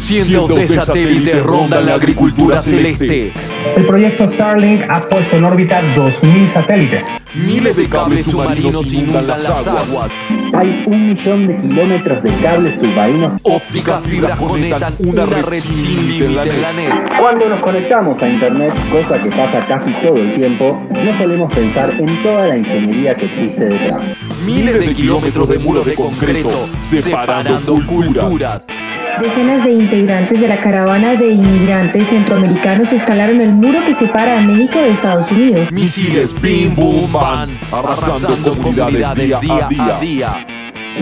Cientos de satélites rondan la agricultura celeste. El proyecto Starlink ha puesto en órbita 2.000 satélites. Miles de cables submarinos inundan las aguas. Hay un millón de kilómetros de cables submarinos. Ópticas fibras conectan una red sin límite en la net. Cuando nos conectamos a Internet, cosa que pasa casi todo el tiempo, no solemos pensar en toda la ingeniería que existe detrás. Miles de kilómetros de muros de concreto separando culturas. Decenas de integrantes de la caravana de inmigrantes centroamericanos escalaron el muro que separa a México de Estados Unidos. Misiles bim bum bam arrasando comunidades día a día.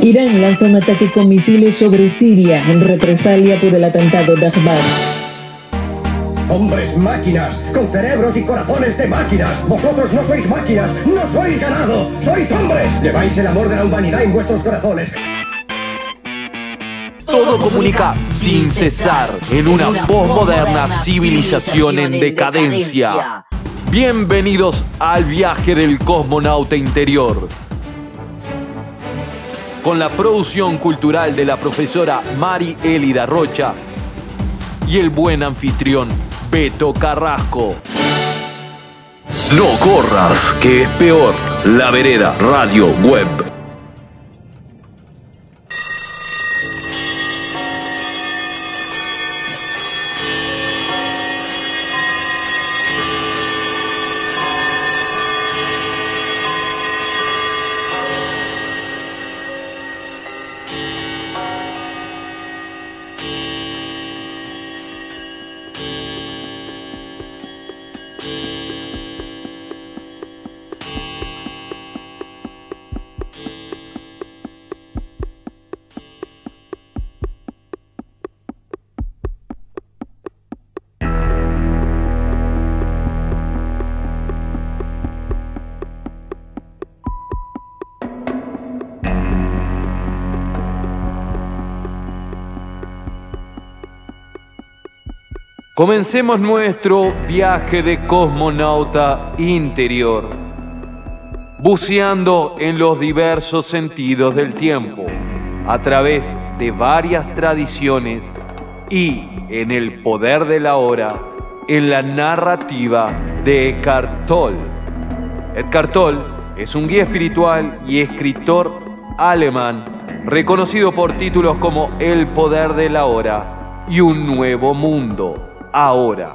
Irán lanza un ataque con misiles sobre Siria en represalia por el atentado de Ahmad. Hombres máquinas, con cerebros y corazones de máquinas. Vosotros no sois máquinas, no sois ganado, sois hombres. Lleváis el amor de la humanidad en vuestros corazones. Todo comunica sin cesar en una postmoderna civilización en decadencia. Bienvenidos al viaje del cosmonauta interior. Con la producción cultural de la profesora Mari Elida Rocha y el buen anfitrión Beto Carrasco. No corras, que es peor. La vereda radio web. Comencemos nuestro viaje de cosmonauta interior, buceando en los diversos sentidos del tiempo, a través de varias tradiciones y en el poder de la hora, en la narrativa de Eckhart Tolle. Eckhart Tolle es un guía espiritual y escritor alemán, reconocido por títulos como El poder de la hora y Un nuevo mundo ahora.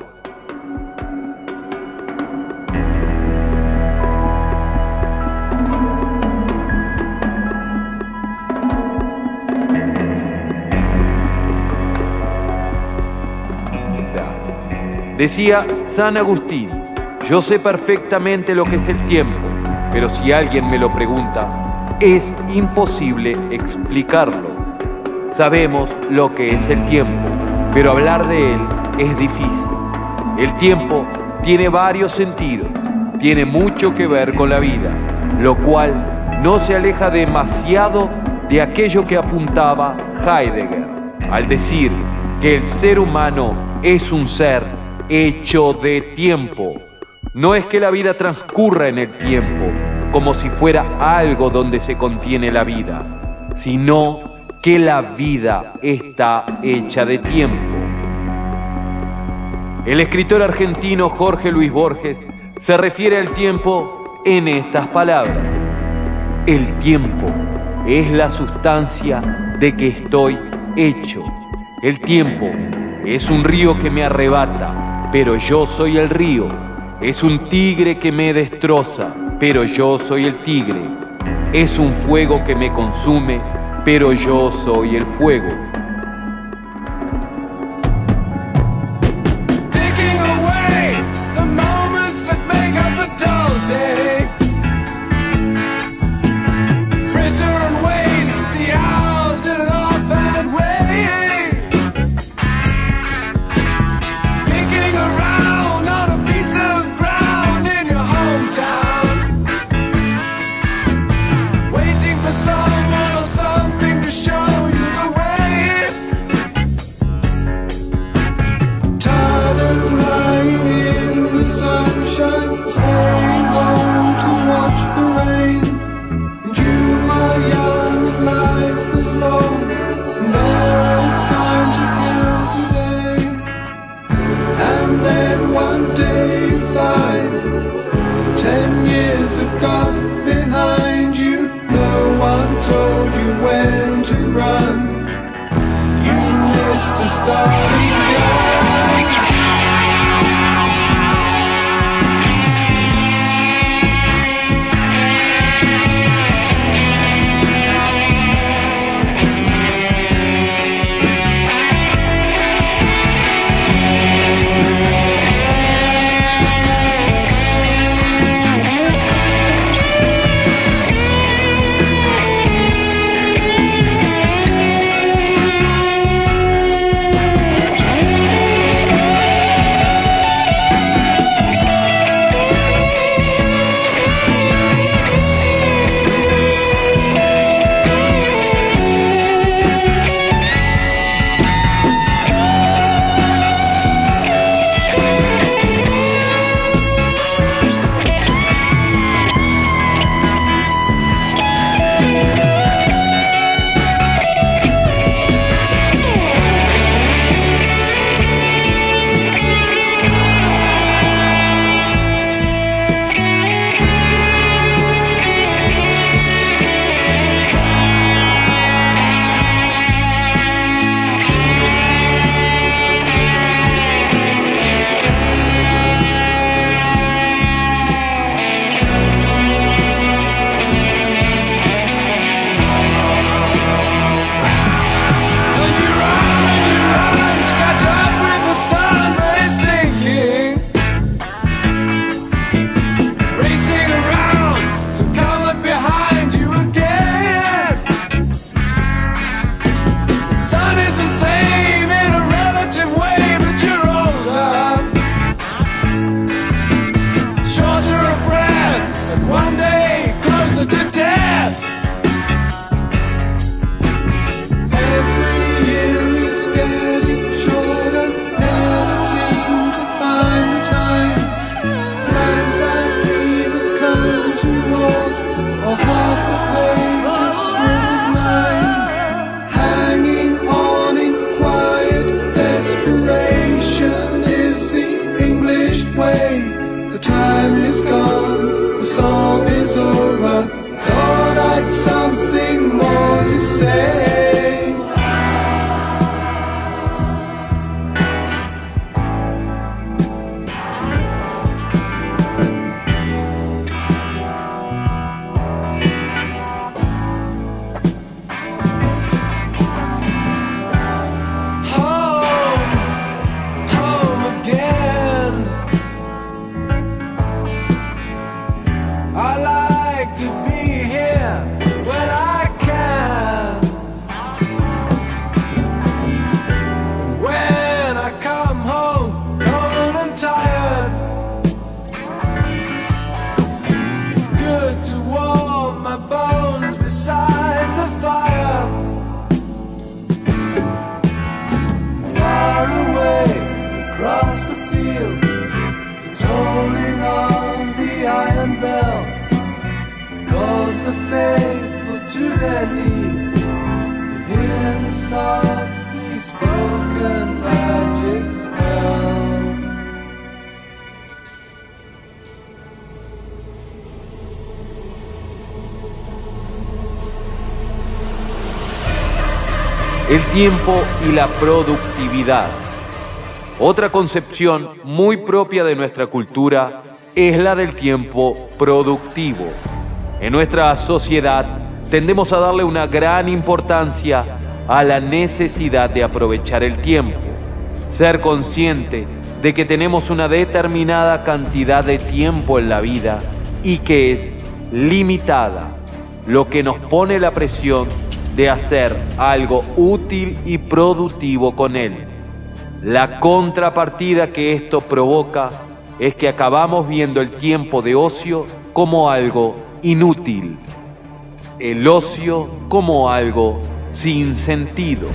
Decía San Agustín, yo sé perfectamente lo que es el tiempo, pero si alguien me lo pregunta, es imposible explicarlo. Sabemos lo que es el tiempo, pero hablar de él es difícil. El tiempo tiene varios sentidos, tiene mucho que ver con la vida, lo cual no se aleja demasiado de aquello que apuntaba Heidegger al decir que el ser humano es un ser hecho de tiempo. No es que la vida transcurra en el tiempo como si fuera algo donde se contiene la vida, sino que la vida está hecha de tiempo. El escritor argentino Jorge Luis Borges se refiere al tiempo en estas palabras. El tiempo es la sustancia de que estoy hecho. El tiempo es un río que me arrebata, pero yo soy el río. Es un tigre que me destroza, pero yo soy el tigre. Es un fuego que me consume, pero yo soy el fuego. Say. Tiempo y la productividad. Otra concepción muy propia de nuestra cultura es la del tiempo productivo. En nuestra sociedad tendemos a darle una gran importancia a la necesidad de aprovechar el tiempo, ser consciente de que tenemos una determinada cantidad de tiempo en la vida y que es limitada, lo que nos pone la presión de hacer algo útil y productivo con él. La contrapartida que esto provoca es que acabamos viendo el tiempo de ocio como algo inútil, el ocio como algo sin sentido.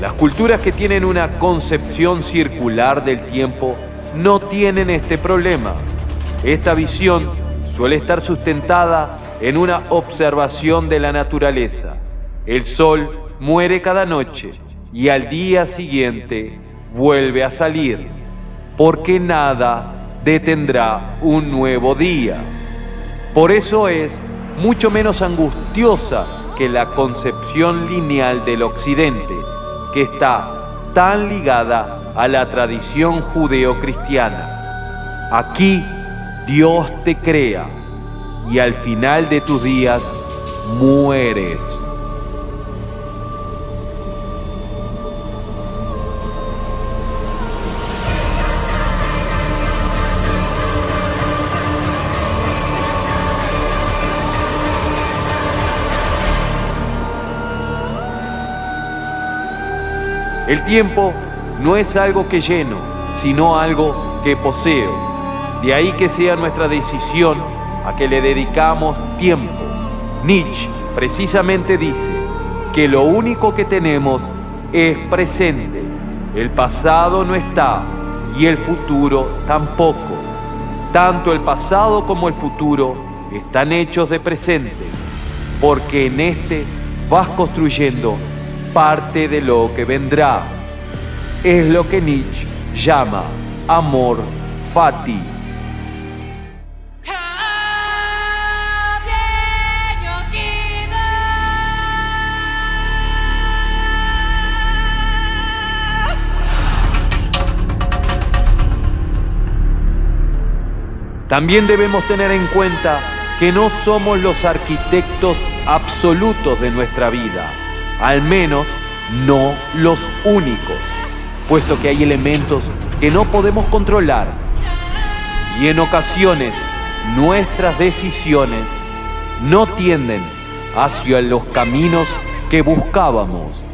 Las culturas que tienen una concepción circular del tiempo no tienen este problema. Esta visión suele estar sustentada en una observación de la naturaleza. El sol muere cada noche y al día siguiente vuelve a salir, porque nada detendrá un nuevo día. Por eso es mucho menos angustiosa que la concepción lineal del occidente, que está tan ligada a la tradición judeocristiana. Aquí Dios te crea y al final de tus días mueres. El tiempo no es algo que lleno, sino algo que poseo. De ahí que sea nuestra decisión a que le dedicamos tiempo. Nietzsche precisamente dice que lo único que tenemos es presente. El pasado no está y el futuro tampoco. Tanto el pasado como el futuro están hechos de presente, porque en este vas construyendo parte de lo que vendrá. Es lo que Nietzsche llama amor fati. También debemos tener en cuenta que no somos los arquitectos absolutos de nuestra vida, al menos no los únicos, puesto que hay elementos que no podemos controlar y en ocasiones nuestras decisiones no tienden hacia los caminos que buscábamos.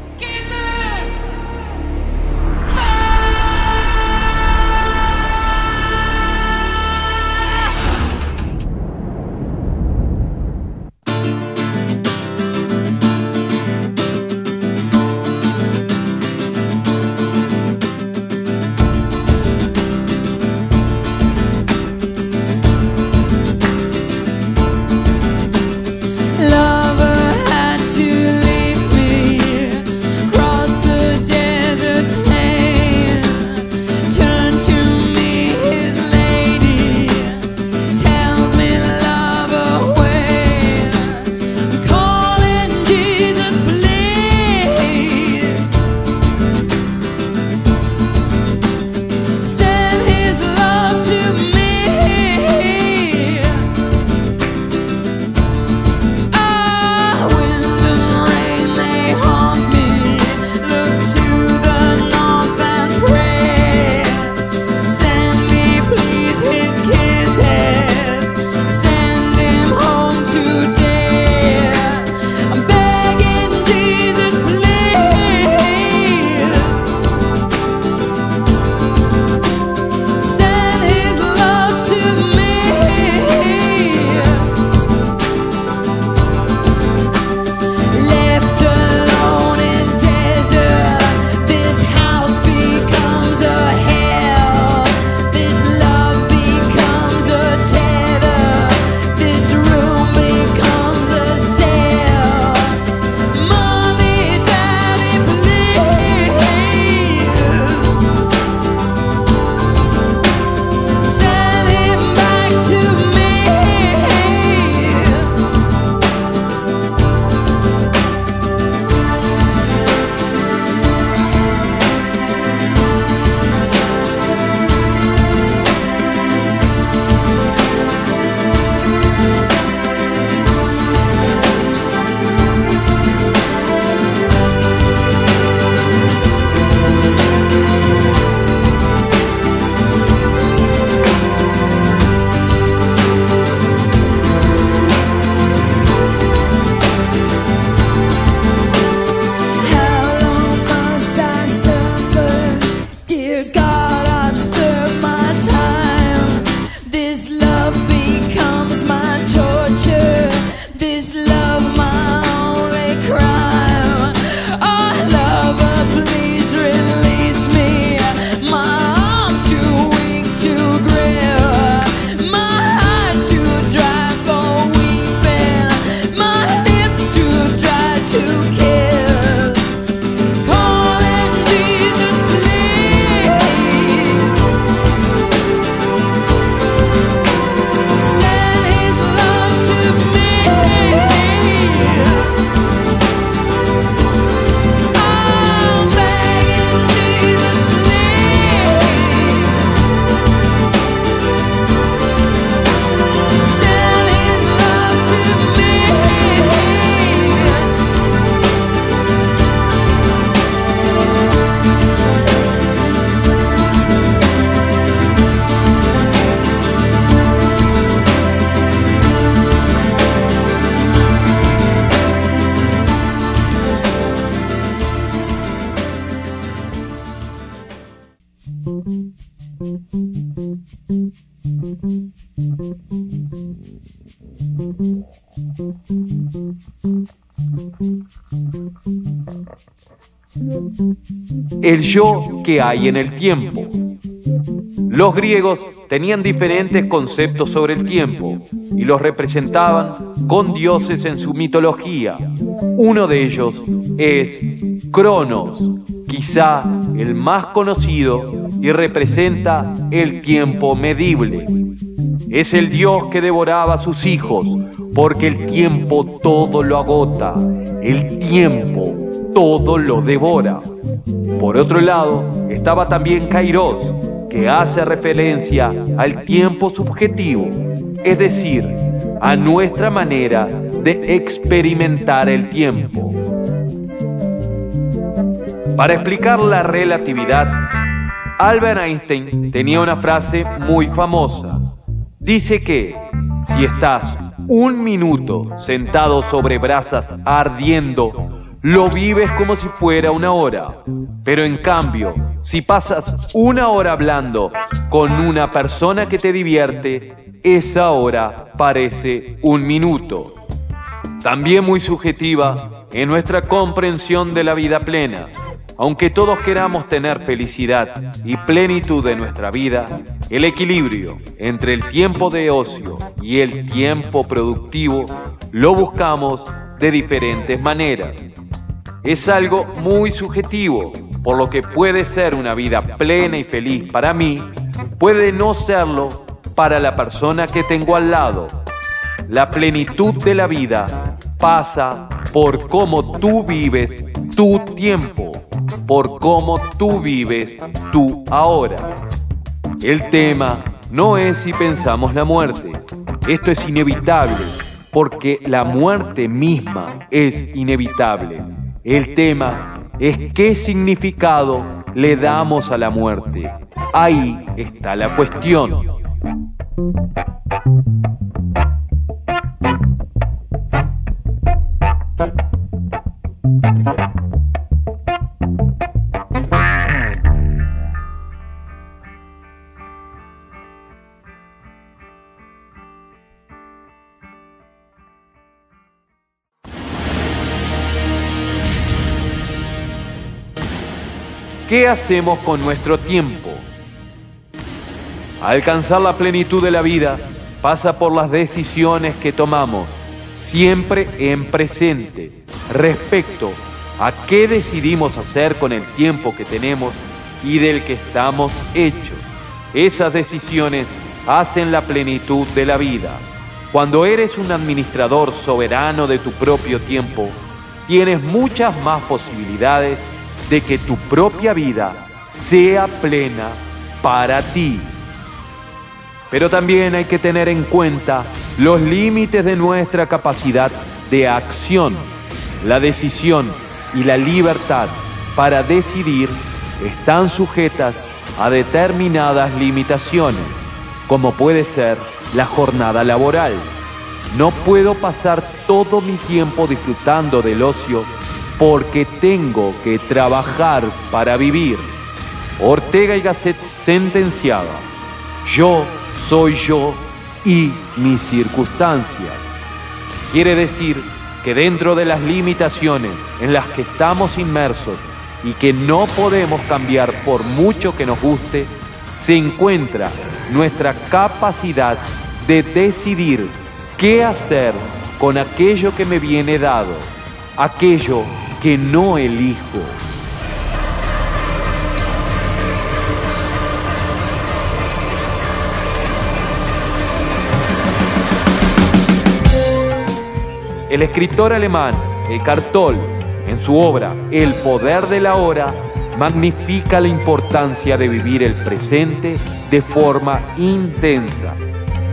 El yo que hay en el tiempo. Los griegos tenían diferentes conceptos sobre el tiempo y los representaban con dioses en su mitología. Uno de ellos es Cronos, quizá el más conocido y representa el tiempo medible. Es el dios que devoraba a sus hijos porque el tiempo todo lo agota, el tiempo todo lo devora. Por otro lado, estaba también Kairos, que hace referencia al tiempo subjetivo, es decir, a nuestra manera de experimentar el tiempo. Para explicar la relatividad, Albert Einstein tenía una frase muy famosa. Dice que si estás un minuto sentado sobre brasas ardiendo, lo vives como si fuera una hora. Pero en cambio, si pasas una hora hablando con una persona que te divierte, esa hora parece un minuto. También muy subjetiva en nuestra comprensión de la vida plena. Aunque todos queramos tener felicidad y plenitud en nuestra vida, el equilibrio entre el tiempo de ocio y el tiempo productivo lo buscamos de diferentes maneras es algo muy subjetivo, por lo que puede ser una vida plena y feliz para mí, puede no serlo para la persona que tengo al lado. La plenitud de la vida pasa por cómo tú vives tu tiempo, por cómo tú vives tu ahora. El tema no es si pensamos la muerte, esto es inevitable, porque la muerte misma es inevitable. El tema es qué significado le damos a la muerte. Ahí está la cuestión. ¿Qué hacemos con nuestro tiempo? Alcanzar la plenitud de la vida pasa por las decisiones que tomamos, siempre en presente, respecto a qué decidimos hacer con el tiempo que tenemos y del que estamos hechos. Esas decisiones hacen la plenitud de la vida. Cuando eres un administrador soberano de tu propio tiempo, tienes muchas más posibilidades de que tu propia vida sea plena para ti. Pero también hay que tener en cuenta los límites de nuestra capacidad de acción. La decisión y la libertad para decidir están sujetas a determinadas limitaciones, como puede ser la jornada laboral. No puedo pasar todo mi tiempo disfrutando del ocio porque tengo que trabajar para vivir. Ortega y Gasset sentenciaba, yo soy yo y mis circunstancias. Quiere decir que dentro de las limitaciones en las que estamos inmersos y que no podemos cambiar por mucho que nos guste, se encuentra nuestra capacidad de decidir qué hacer con aquello que me viene dado, aquello que no elijo. El escritor alemán Eckhart Tolle, en su obra El poder de la hora, magnifica la importancia de vivir el presente de forma intensa.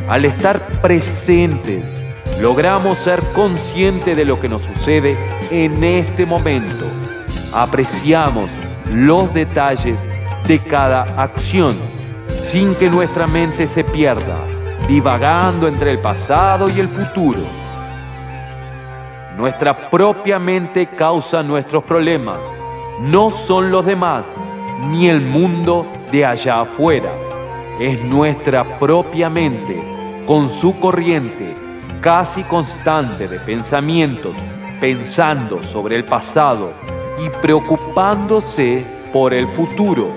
Al estar presentes, logramos ser conscientes de lo que nos sucede en este momento. Apreciamos los detalles de cada acción sin que nuestra mente se pierda, divagando entre el pasado y el futuro. Nuestra propia mente causa nuestros problemas, no son los demás ni el mundo de allá afuera. Es nuestra propia mente con su corriente casi constante de pensamientos pensando sobre el pasado y preocupándose por el futuro.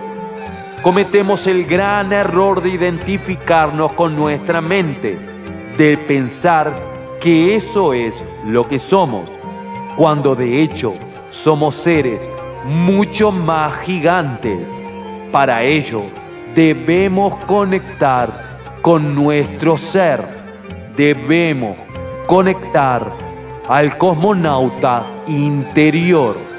Cometemos el gran error de identificarnos con nuestra mente, de pensar que eso es lo que somos, cuando de hecho somos seres mucho más gigantes. Para ello debemos conectar con nuestro ser, debemos conectar al cosmonauta interior.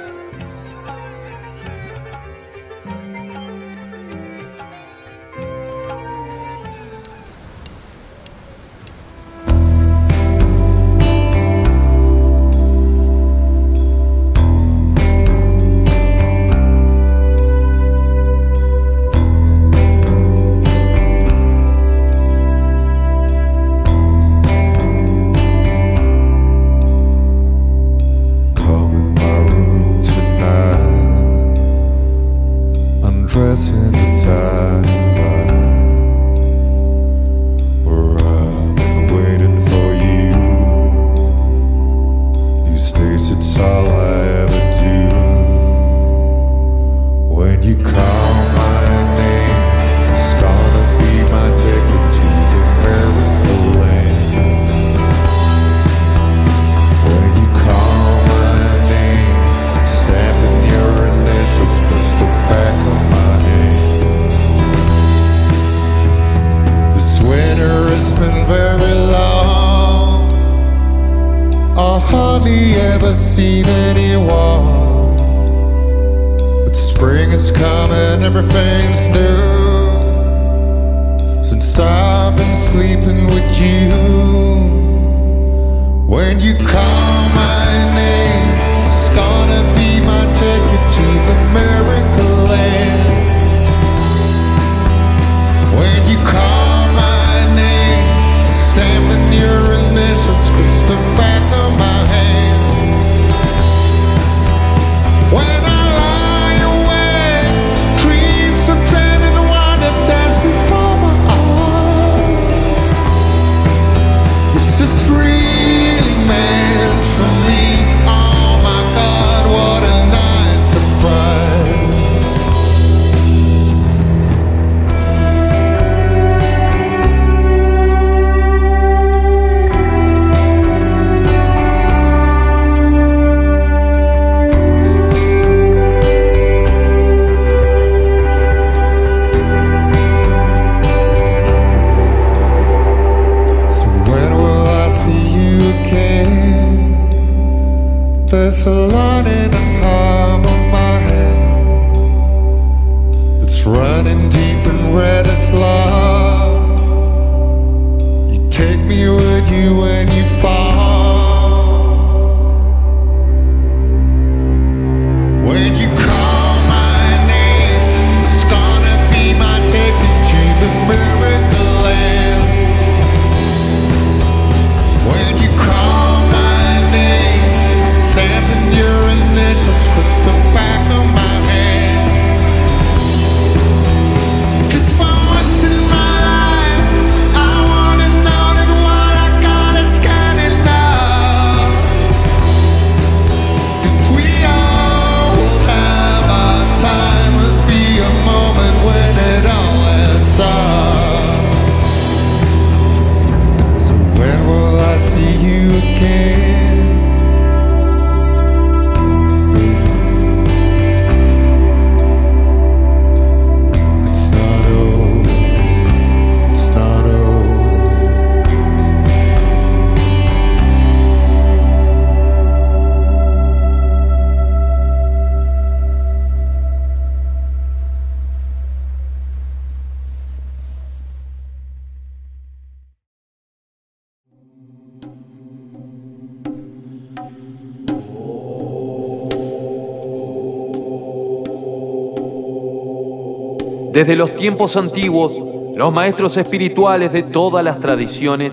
Desde los tiempos antiguos, los maestros espirituales de todas las tradiciones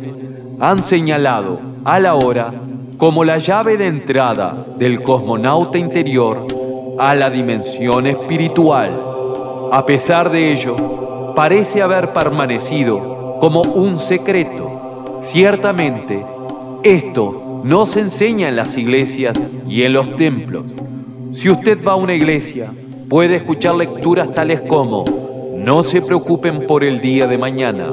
han señalado a la hora como la llave de entrada del cosmonauta interior a la dimensión espiritual. A pesar de ello, parece haber permanecido como un secreto. Ciertamente, esto no se enseña en las iglesias y en los templos. Si usted va a una iglesia, puede escuchar lecturas tales como, no se preocupen por el día de mañana,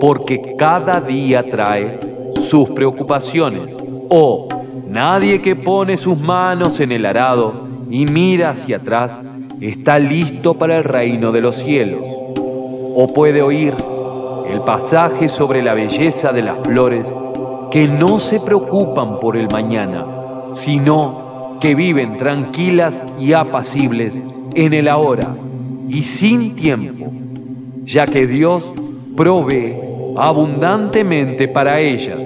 porque cada día trae sus preocupaciones. O, nadie que pone sus manos en el arado y mira hacia atrás está listo para el reino de los cielos. O puede oír el pasaje sobre la belleza de las flores que no se preocupan por el mañana, sino que viven tranquilas y apacibles en el ahora y sin tiempo, ya que Dios provee abundantemente para ellas.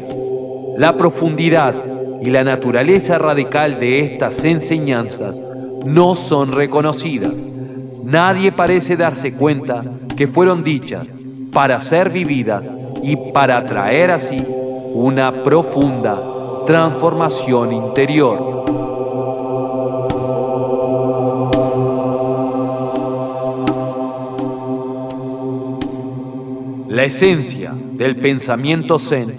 La profundidad y la naturaleza radical de estas enseñanzas no son reconocidas. Nadie parece darse cuenta que fueron dichas para ser vividas y para traer así una profunda transformación interior. La esencia del pensamiento zen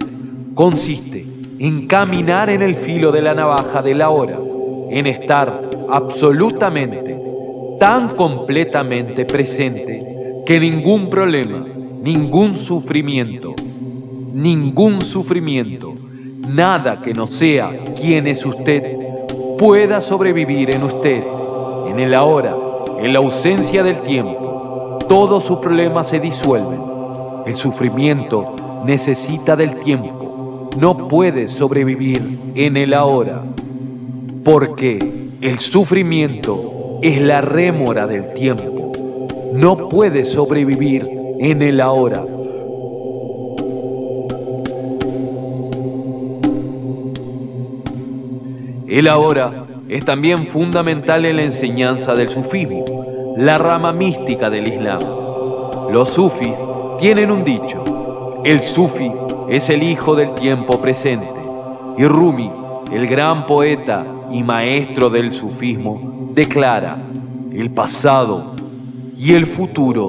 consiste en caminar en el filo de la navaja de la hora, en estar absolutamente, tan completamente presente que ningún problema, ningún sufrimiento, ningún sufrimiento, nada que no sea quien es usted, pueda sobrevivir en usted, en el ahora, en la ausencia del tiempo. Todos sus problemas se disuelven el sufrimiento necesita del tiempo, no puede sobrevivir en el ahora, porque el sufrimiento es la rémora del tiempo, no puede sobrevivir en el ahora. El ahora es también fundamental en la enseñanza del sufismo, la rama mística del Islam. Los sufis tienen un dicho, el sufi es el hijo del tiempo presente y Rumi, el gran poeta y maestro del sufismo, declara, el pasado y el futuro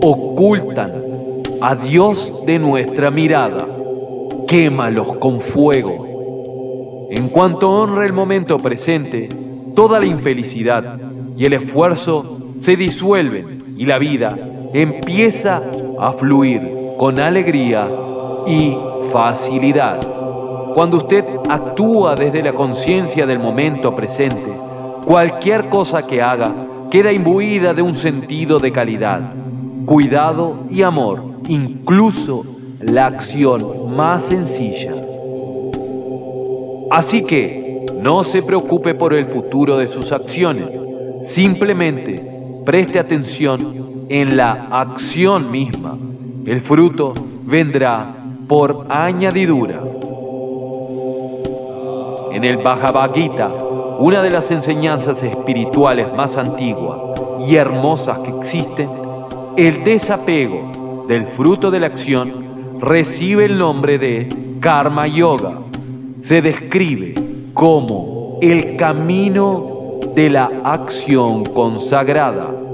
ocultan a Dios de nuestra mirada, quémalos con fuego. En cuanto honra el momento presente, toda la infelicidad y el esfuerzo se disuelven y la vida empieza a fluir con alegría y facilidad. Cuando usted actúa desde la conciencia del momento presente, cualquier cosa que haga queda imbuida de un sentido de calidad, cuidado y amor, incluso la acción más sencilla. Así que no se preocupe por el futuro de sus acciones, simplemente preste atención en la acción misma. El fruto vendrá por añadidura. En el Bhagavad Gita, una de las enseñanzas espirituales más antiguas y hermosas que existen, el desapego del fruto de la acción recibe el nombre de Karma Yoga. Se describe como el camino de la acción consagrada.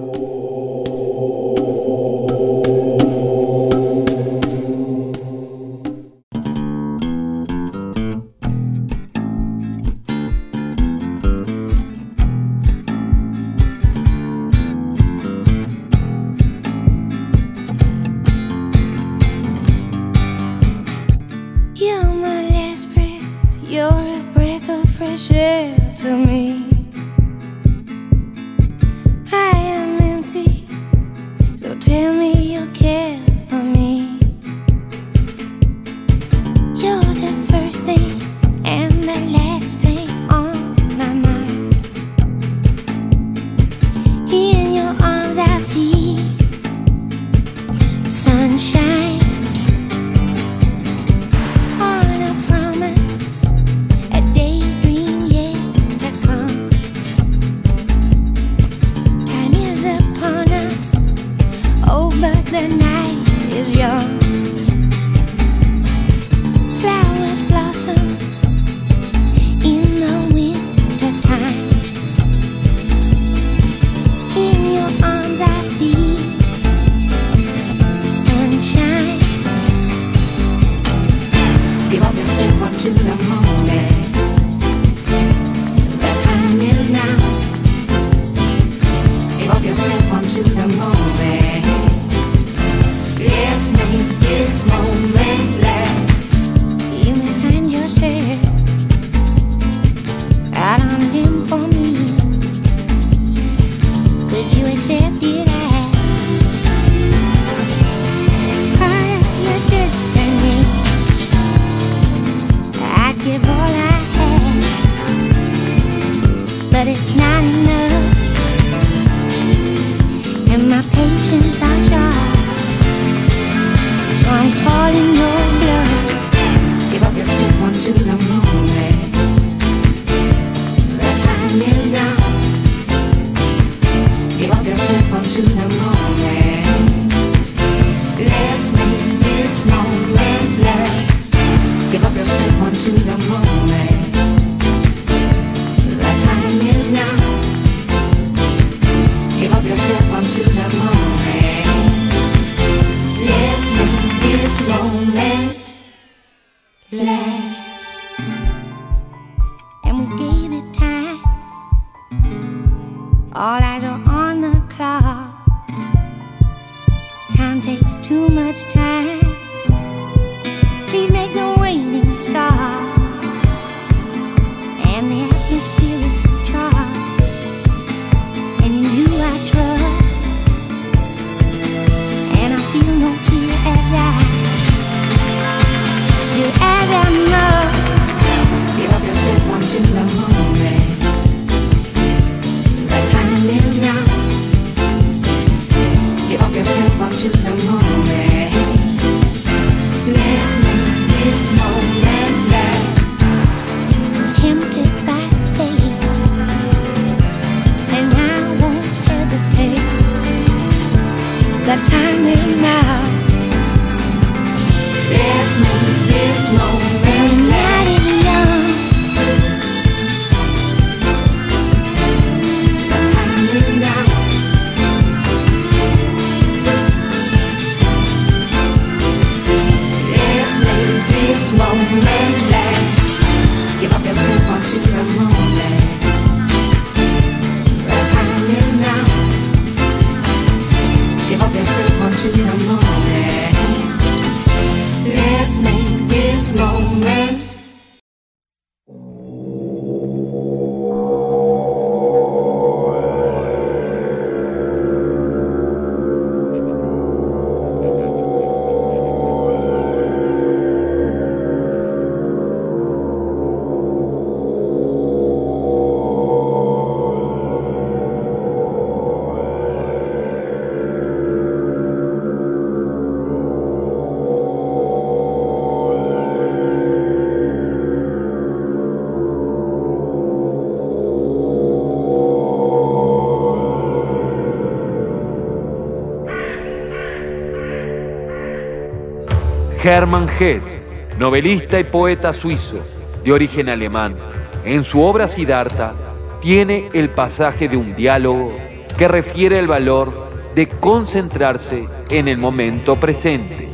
Hermann Hesse, novelista y poeta suizo de origen alemán, en su obra Siddhartha tiene el pasaje de un diálogo que refiere el valor de concentrarse en el momento presente.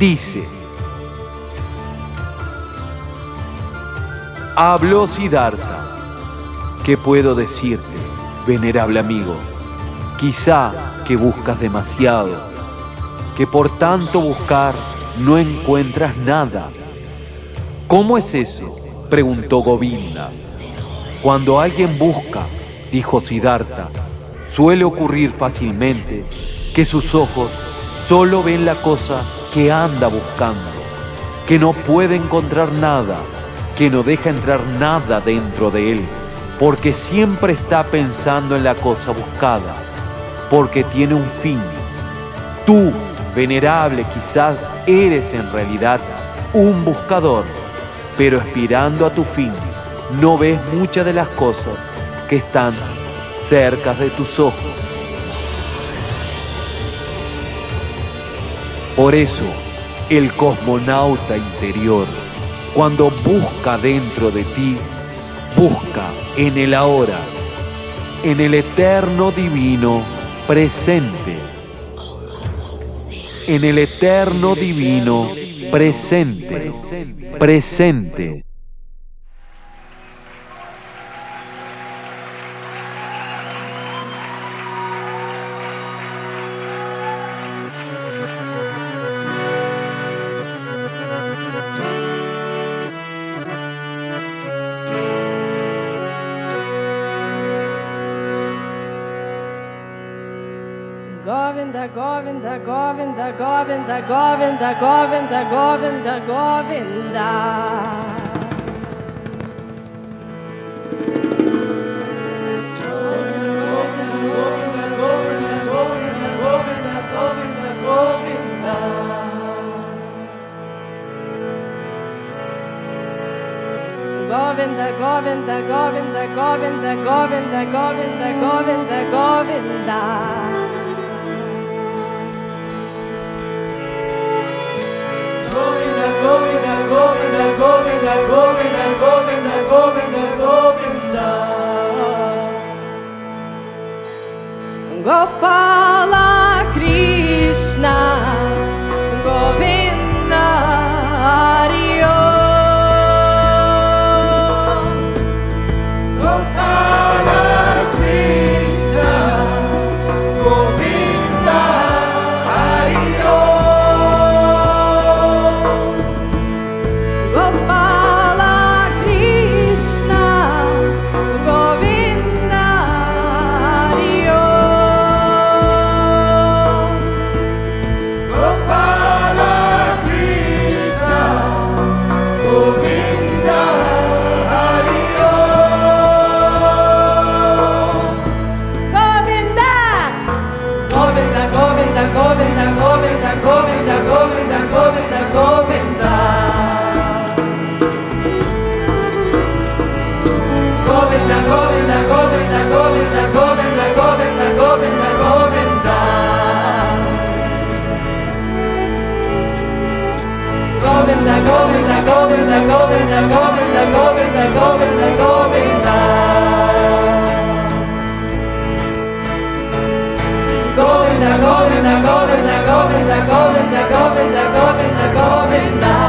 Dice, habló Siddhartha, ¿qué puedo decirte, venerable amigo? Quizá que buscas demasiado, que por tanto buscar no encuentras nada. ¿Cómo es eso? preguntó Govinda. Cuando alguien busca, dijo Siddhartha, suele ocurrir fácilmente que sus ojos solo ven la cosa que anda buscando, que no puede encontrar nada, que no deja entrar nada dentro de él, porque siempre está pensando en la cosa buscada, porque tiene un fin. Tú, venerable, quizás eres en realidad un buscador, pero aspirando a tu fin, no ves muchas de las cosas que están cerca de tus ojos. Por eso, el cosmonauta interior, cuando busca dentro de ti, busca en el ahora, en el eterno divino presente, en el eterno divino presente, presente. Govinda, Govinda, Govinda, Govinda, Govinda, Govinda. Govinda, Govinda, Govinda, Govinda, Govinda, Govinda, Govinda, Govinda. Govinda, Govinda, Govinda, Govinda, Govinda, Govinda, Govinda. Gopal. Govinda, Govinda, Govinda, Govinda, Govinda, Govinda, Govinda, Govinda.